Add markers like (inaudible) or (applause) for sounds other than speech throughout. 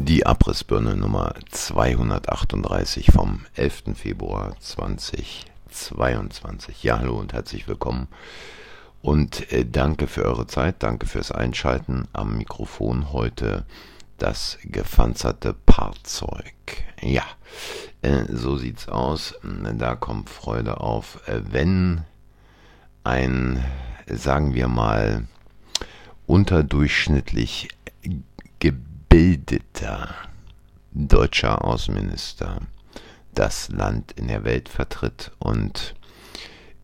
Die Abrissbirne Nummer 238 vom 11. Februar 2022. Ja, hallo und herzlich willkommen. Und äh, danke für eure Zeit, danke fürs Einschalten. Am Mikrofon heute das gepanzerte Fahrzeug. Ja, äh, so sieht's aus. Da kommt Freude auf, äh, wenn ein, sagen wir mal, unterdurchschnittlich gebildeter deutscher Außenminister das Land in der Welt vertritt und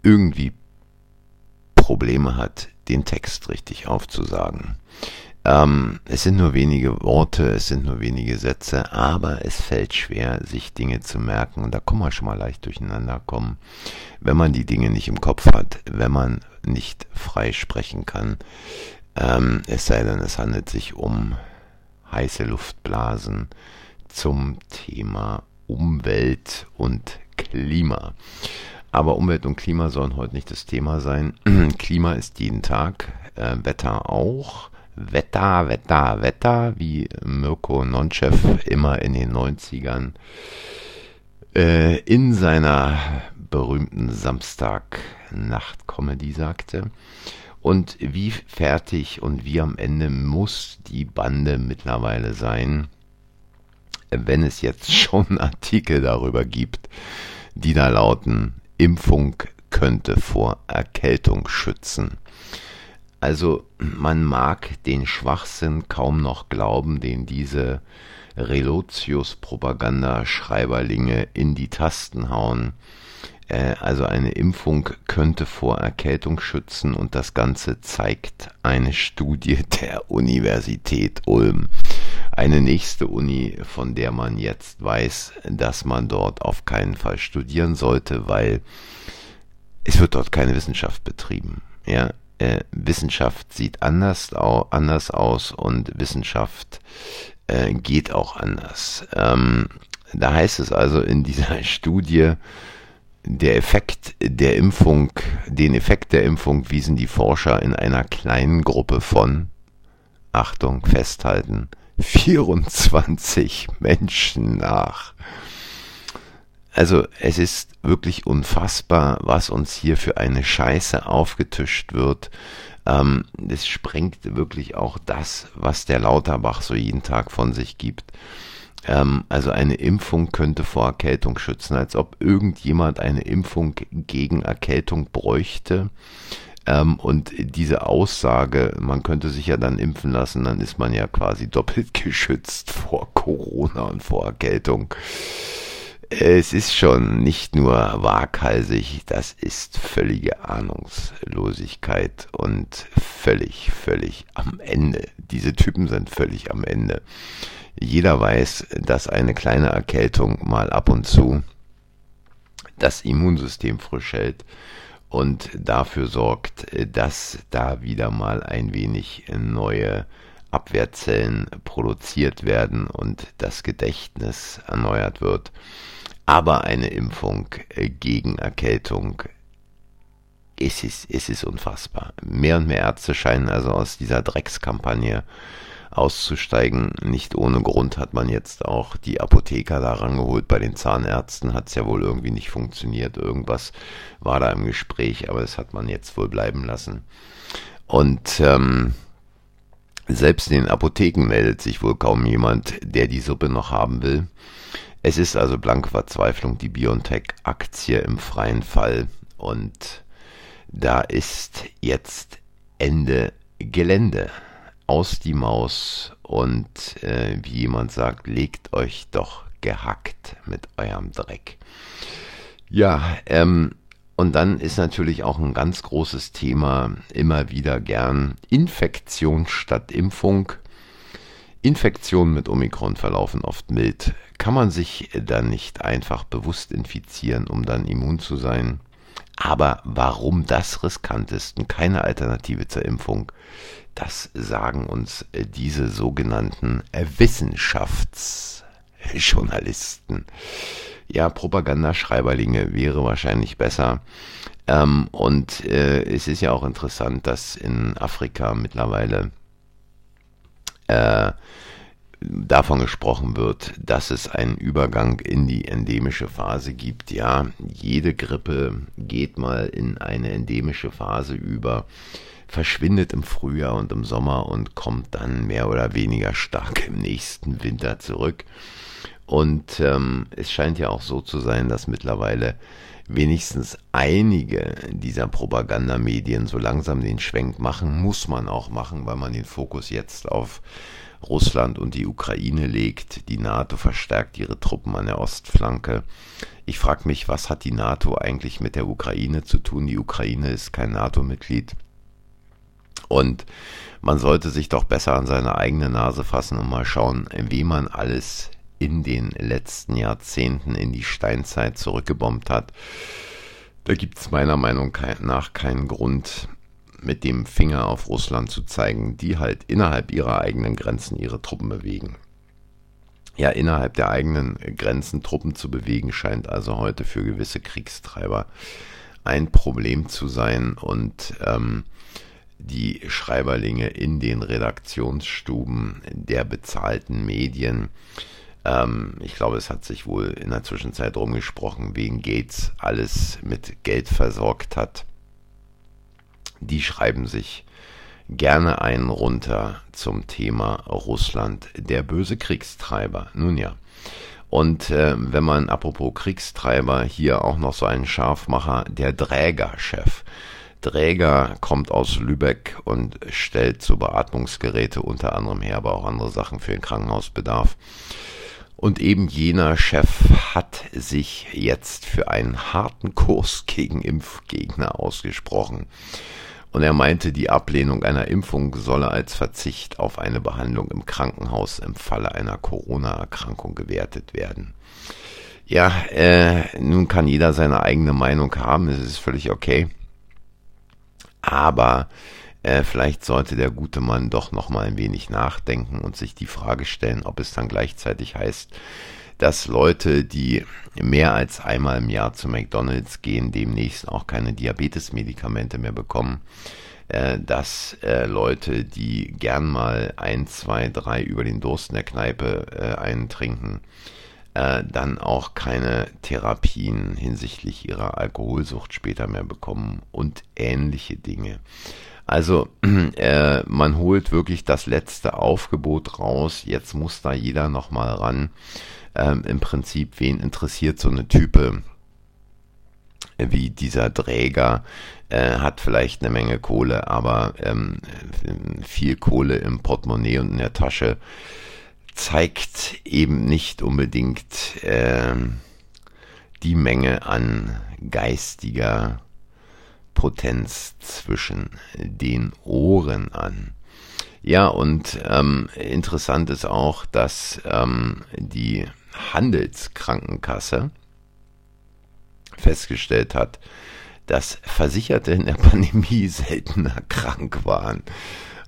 irgendwie Probleme hat, den Text richtig aufzusagen. Ähm, es sind nur wenige Worte, es sind nur wenige Sätze, aber es fällt schwer, sich Dinge zu merken. Und da kann man schon mal leicht durcheinander kommen, wenn man die Dinge nicht im Kopf hat, wenn man nicht frei sprechen kann. Ähm, es sei denn, es handelt sich um heiße Luftblasen zum Thema Umwelt und Klima. Aber Umwelt und Klima sollen heute nicht das Thema sein. (clears throat) Klima ist jeden Tag, äh, Wetter auch. Wetter, Wetter, Wetter, wie Mirko Nonchev immer in den 90ern äh, in seiner berühmten Samstag-Nacht-Comedy sagte. Und wie fertig und wie am Ende muss die Bande mittlerweile sein, wenn es jetzt (laughs) schon Artikel darüber gibt, die da lauten, Impfung könnte vor Erkältung schützen. Also man mag den Schwachsinn kaum noch glauben, den diese Relotius-Propaganda-Schreiberlinge in die Tasten hauen. Äh, also eine Impfung könnte vor Erkältung schützen und das Ganze zeigt eine Studie (laughs) der Universität Ulm. Eine nächste Uni, von der man jetzt weiß, dass man dort auf keinen Fall studieren sollte, weil es wird dort keine Wissenschaft betrieben. Ja, äh, Wissenschaft sieht anders, anders aus und Wissenschaft äh, geht auch anders. Ähm, da heißt es also in dieser (laughs) Studie, der Effekt der Impfung, den Effekt der Impfung wiesen die Forscher in einer kleinen Gruppe von, Achtung, festhalten, (laughs) 24 Menschen nach. Also es ist wirklich unfassbar, was uns hier für eine Scheiße aufgetischt wird. Ähm, das sprengt wirklich auch das, was der Lauterbach so jeden Tag von sich gibt. Ähm, also eine Impfung könnte vor Erkältung schützen, als ob irgendjemand eine Impfung gegen Erkältung bräuchte. Ähm, und diese Aussage, man könnte sich ja dann impfen lassen, dann ist man ja quasi (laughs) doppelt geschützt vor Corona und vor Erkältung. Es ist schon nicht nur waghalsig, das ist völlige Ahnungslosigkeit und völlig, völlig am Ende. Diese Typen sind völlig am Ende. Jeder weiß, dass eine kleine Erkältung mal ab und zu das Immunsystem frisch hält und dafür sorgt, dass da wieder mal ein wenig neue Abwehrzellen produziert werden und das Gedächtnis erneuert wird. Aber eine Impfung gegen Erkältung es ist, es ist unfassbar. Mehr und mehr Ärzte scheinen also aus dieser Dreckskampagne auszusteigen. Nicht ohne Grund hat man jetzt auch die Apotheker da rangeholt. Bei den Zahnärzten hat es ja wohl irgendwie nicht funktioniert. Irgendwas war da im Gespräch, aber das hat man jetzt wohl bleiben lassen. Und ähm, selbst in den Apotheken meldet sich wohl kaum jemand, der die Suppe noch haben will. Es ist also blanke Verzweiflung, die BioNTech-Aktie im freien Fall. Und da ist jetzt Ende Gelände aus die Maus und äh, wie jemand sagt, legt euch doch gehackt mit eurem Dreck. Ja, ähm, und dann ist natürlich auch ein ganz großes Thema immer wieder gern Infektion statt Impfung. Infektionen mit Omikron verlaufen oft mild. Kann man sich dann nicht einfach bewusst infizieren, um dann immun zu sein? Aber warum das riskant ist und keine Alternative zur Impfung, das sagen uns äh, diese sogenannten Wissenschaftsjournalisten. Ja, Propagandaschreiberlinge wäre wahrscheinlich besser. Ähm, und äh, es ist ja auch interessant, dass in Afrika mittlerweile äh, davon gesprochen wird, dass es einen Übergang in die endemische Phase gibt. Ja, jede Grippe geht mal in eine endemische Phase über, verschwindet im Frühjahr und im Sommer und kommt dann mehr oder weniger stark im nächsten Winter zurück. Und ähm, es scheint ja auch so zu sein, dass mittlerweile wenigstens einige dieser Propagandamedien so langsam den Schwenk machen, muss man auch machen, weil man den Fokus jetzt auf Russland und die Ukraine legt. Die NATO verstärkt ihre Truppen an der Ostflanke. Ich frage mich, was hat die NATO eigentlich mit der Ukraine zu tun? Die Ukraine ist kein NATO-Mitglied. Und man sollte sich doch besser an seine eigene Nase fassen und mal schauen, wie man alles in den letzten Jahrzehnten in die Steinzeit zurückgebombt hat. Da gibt es meiner Meinung nach keinen Grund, mit dem Finger auf Russland zu zeigen, die halt innerhalb ihrer eigenen Grenzen ihre Truppen bewegen. Ja, innerhalb der eigenen Grenzen Truppen zu bewegen, scheint also heute für gewisse Kriegstreiber ein Problem zu sein und ähm, die Schreiberlinge in den Redaktionsstuben der bezahlten Medien ähm, ich glaube, es hat sich wohl in der Zwischenzeit rumgesprochen, wegen Gates alles mit Geld versorgt hat. Die schreiben sich gerne einen runter zum Thema Russland, der böse Kriegstreiber. Nun ja. Und äh, wenn man apropos Kriegstreiber hier auch noch so einen Scharfmacher, der Drägerchef. Dräger kommt aus Lübeck und stellt so Beatmungsgeräte unter anderem her, aber auch andere Sachen für den Krankenhausbedarf. Und eben jener Chef hat sich jetzt für einen harten Kurs gegen Impfgegner ausgesprochen. Und er meinte, die Ablehnung einer Impfung solle als Verzicht auf eine Behandlung im Krankenhaus im Falle einer Corona-Erkrankung gewertet werden. Ja, äh, nun kann jeder seine eigene Meinung haben, es ist völlig okay. Aber äh, vielleicht sollte der gute Mann doch noch mal ein wenig nachdenken und sich die Frage stellen, ob es dann gleichzeitig heißt, dass Leute, die mehr als einmal im Jahr zu McDonald's gehen, demnächst auch keine Diabetesmedikamente mehr bekommen, äh, dass äh, Leute, die gern mal ein, zwei, drei über den Durst in der Kneipe äh, eintrinken, äh, dann auch keine Therapien hinsichtlich ihrer Alkoholsucht später mehr bekommen und ähnliche Dinge. Also (clears throat) äh, man holt wirklich das letzte Aufgebot raus. Jetzt muss da jeder nochmal ran. Ähm, Im Prinzip, wen interessiert so eine Type wie dieser Träger? Äh, hat vielleicht eine Menge Kohle, aber ähm, viel Kohle im Portemonnaie und in der Tasche zeigt eben nicht unbedingt äh, die Menge an geistiger Potenz zwischen den Ohren an. Ja, und ähm, interessant ist auch, dass ähm, die Handelskrankenkasse festgestellt hat, dass Versicherte in der Pandemie (laughs) seltener krank waren.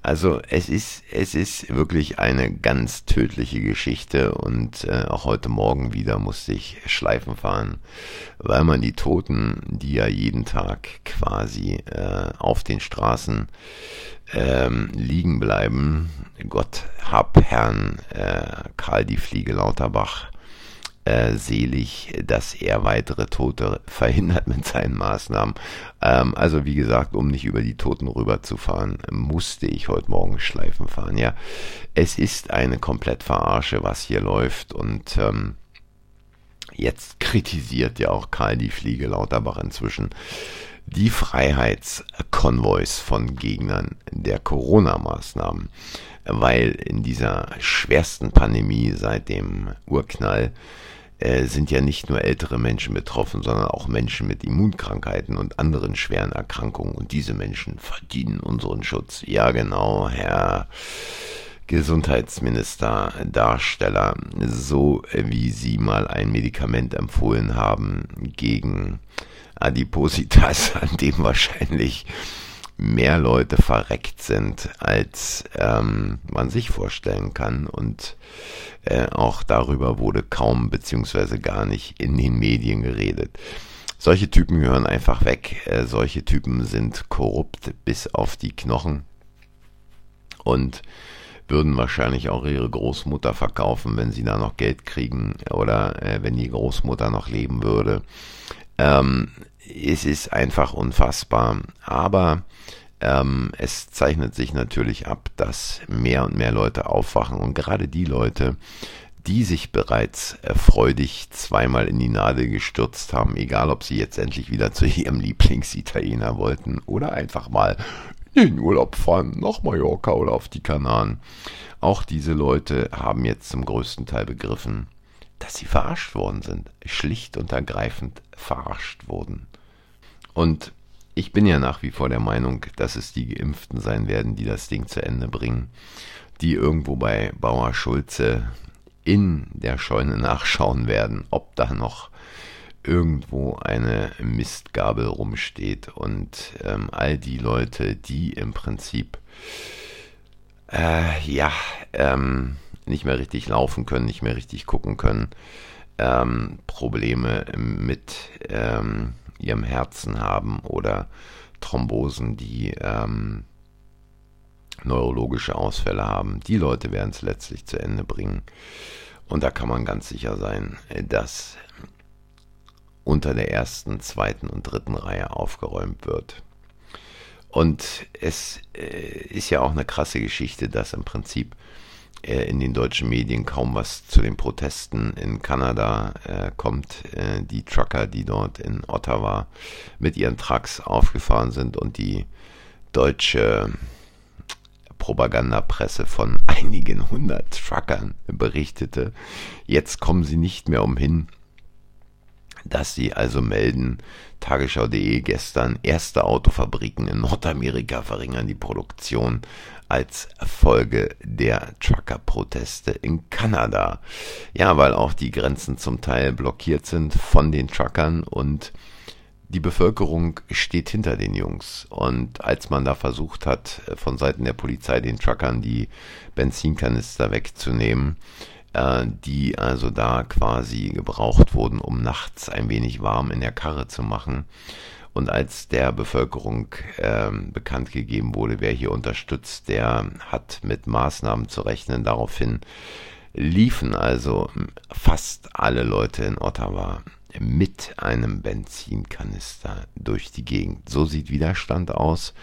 Also es ist, es ist wirklich eine ganz tödliche Geschichte und äh, auch heute Morgen wieder musste ich Schleifen fahren, weil man die Toten, die ja jeden Tag quasi äh, auf den Straßen ähm, liegen bleiben, Gott hab Herrn äh, Karl die Fliege Lauterbach äh, selig, dass er weitere Tote verhindert mit seinen Maßnahmen. Ähm, also wie gesagt, um nicht über die Toten rüberzufahren, musste ich heute Morgen Schleifen fahren. Ja, es ist eine komplett Verarsche, was hier läuft und ähm, jetzt kritisiert ja auch Karl die Fliege Lauterbach inzwischen die Freiheitskonvois von Gegnern der Corona-Maßnahmen, weil in dieser schwersten Pandemie seit dem Urknall sind ja nicht nur ältere Menschen betroffen, sondern auch Menschen mit Immunkrankheiten und anderen schweren Erkrankungen. Und diese Menschen verdienen unseren Schutz. Ja, genau, Herr Gesundheitsminister, Darsteller, so wie Sie mal ein Medikament empfohlen haben gegen Adipositas, (laughs) an dem wahrscheinlich mehr Leute verreckt sind, als ähm, man sich vorstellen kann. Und äh, auch darüber wurde kaum beziehungsweise gar nicht in den Medien geredet. Solche Typen gehören einfach weg. Äh, solche Typen sind korrupt bis auf die Knochen. Und würden wahrscheinlich auch ihre Großmutter verkaufen, wenn sie da noch Geld kriegen oder äh, wenn die Großmutter noch leben würde. Ähm, es ist einfach unfassbar. Aber ähm, es zeichnet sich natürlich ab, dass mehr und mehr Leute aufwachen und gerade die Leute, die sich bereits freudig zweimal in die Nadel gestürzt haben, egal ob sie jetzt endlich wieder zu ihrem (laughs) Lieblingsitaliener wollten oder einfach mal in Urlaub fahren, nach Mallorca oder auf die Kanaren. Auch diese Leute haben jetzt zum größten Teil begriffen, dass sie verarscht worden sind, schlicht und ergreifend verarscht wurden. Und ich bin ja nach wie vor der Meinung, dass es die Geimpften sein werden, die das Ding zu Ende bringen, die irgendwo bei Bauer Schulze in der Scheune (laughs) nachschauen werden, ob da noch irgendwo eine Mistgabel rumsteht. Und ähm, all die Leute, die im Prinzip äh, ja ähm, nicht mehr richtig laufen können, nicht mehr richtig gucken können, ähm, Probleme mit ähm, ihrem Herzen haben oder Thrombosen, die ähm, neurologische Ausfälle haben. Die Leute werden es letztlich zu Ende bringen. Und da kann man ganz sicher sein, dass unter der ersten, zweiten und dritten Reihe aufgeräumt wird. Und es äh, ist ja auch eine krasse Geschichte, dass im Prinzip in den deutschen Medien kaum was zu den Protesten in Kanada äh, kommt. Äh, die Trucker, die dort in Ottawa mit ihren Trucks aufgefahren sind und die deutsche Propagandapresse von (laughs) einigen hundert Truckern berichtete. Jetzt kommen sie nicht mehr umhin, dass sie also melden, Tagesschau.de gestern, erste Autofabriken in Nordamerika verringern die Produktion als Folge der Trucker-Proteste in Kanada. Ja, weil auch die Grenzen zum Teil blockiert sind von den Truckern und die Bevölkerung steht hinter den Jungs. Und als man da versucht hat, von Seiten der Polizei den Truckern die Benzinkanister wegzunehmen, die also da quasi gebraucht wurden, um nachts ein wenig warm in der Karre zu machen, und als der Bevölkerung äh, bekannt gegeben wurde, wer hier unterstützt, der hat mit Maßnahmen zu rechnen. Daraufhin liefen also fast alle Leute in Ottawa mit einem Benzinkanister durch die Gegend. So sieht Widerstand aus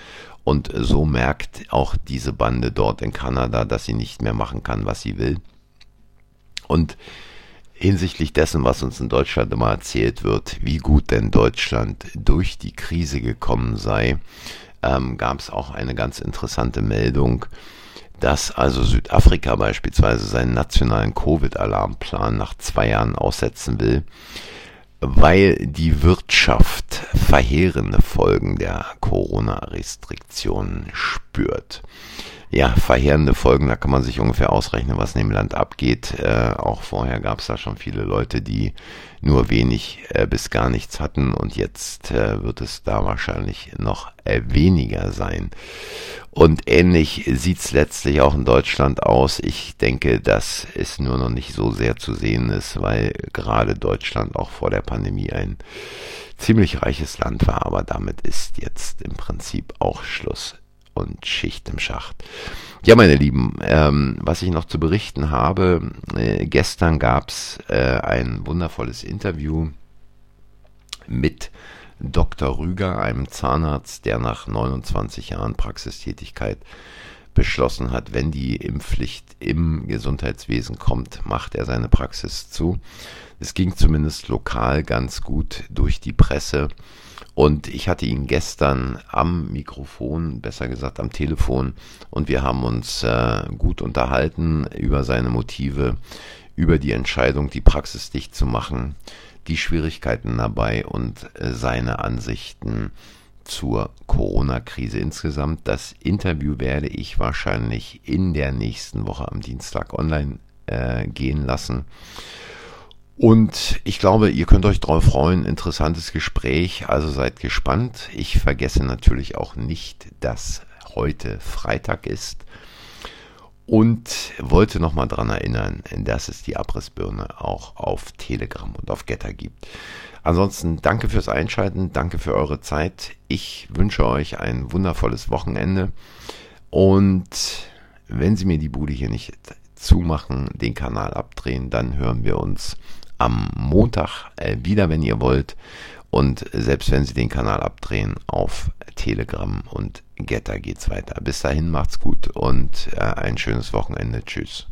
und so merkt auch diese Bande dort in Kanada, dass sie nicht mehr machen kann, was sie will. Und hinsichtlich dessen, was uns in Deutschland immer erzählt wird, wie gut denn Deutschland durch die Krise gekommen sei, ähm, gab es auch eine ganz interessante Meldung, dass also Südafrika beispielsweise seinen nationalen Covid-Alarmplan nach zwei Jahren aussetzen will, weil die Wirtschaft verheerende Folgen der Corona-Restriktionen spürt ja, verheerende Folgen, da kann man sich ungefähr ausrechnen, was in dem Land abgeht. Äh, auch vorher gab es da schon viele Leute, die nur wenig äh, bis gar nichts hatten und jetzt äh, wird es da wahrscheinlich noch äh, weniger sein. Und ähnlich sieht's letztlich auch in Deutschland aus. Ich denke, dass es nur noch nicht so sehr zu sehen ist, weil gerade Deutschland auch vor der Pandemie ein ziemlich reiches Land war, aber damit ist jetzt im Prinzip auch Schluss und Schicht im Schacht. Ja, meine Lieben, ähm, was ich noch zu berichten habe, äh, gestern gab's äh, ein wundervolles Interview mit Dr. Rüger, einem Zahnarzt, der nach 29 Jahren Praxistätigkeit beschlossen hat, wenn die Impfpflicht im Gesundheitswesen kommt, macht er seine Praxis zu. Es ging zumindest lokal ganz gut durch die Presse. Und ich hatte ihn gestern am Mikrofon, besser gesagt am Telefon, und wir haben uns äh, gut unterhalten über seine Motive, über die Entscheidung, die Praxis dicht zu machen, die Schwierigkeiten dabei und äh, seine Ansichten zur Corona-Krise insgesamt. Das Interview werde ich wahrscheinlich in der nächsten Woche am Dienstag online äh, gehen lassen. Und ich glaube, ihr könnt euch darauf freuen. Interessantes Gespräch. Also seid gespannt. Ich vergesse natürlich auch nicht, dass heute Freitag ist und wollte nochmal daran erinnern, dass es die Abrissbirne auch auf Telegram und auf Getter gibt. Ansonsten danke fürs Einschalten, danke für eure Zeit. Ich wünsche euch ein wundervolles Wochenende. Und wenn Sie mir die Bude hier nicht zumachen, den Kanal abdrehen, dann hören wir uns am Montag äh, wieder, wenn ihr wollt. Und selbst wenn Sie den Kanal abdrehen, auf Telegram und Getter geht's weiter. Bis dahin macht's gut und äh, ein schönes Wochenende. Tschüss.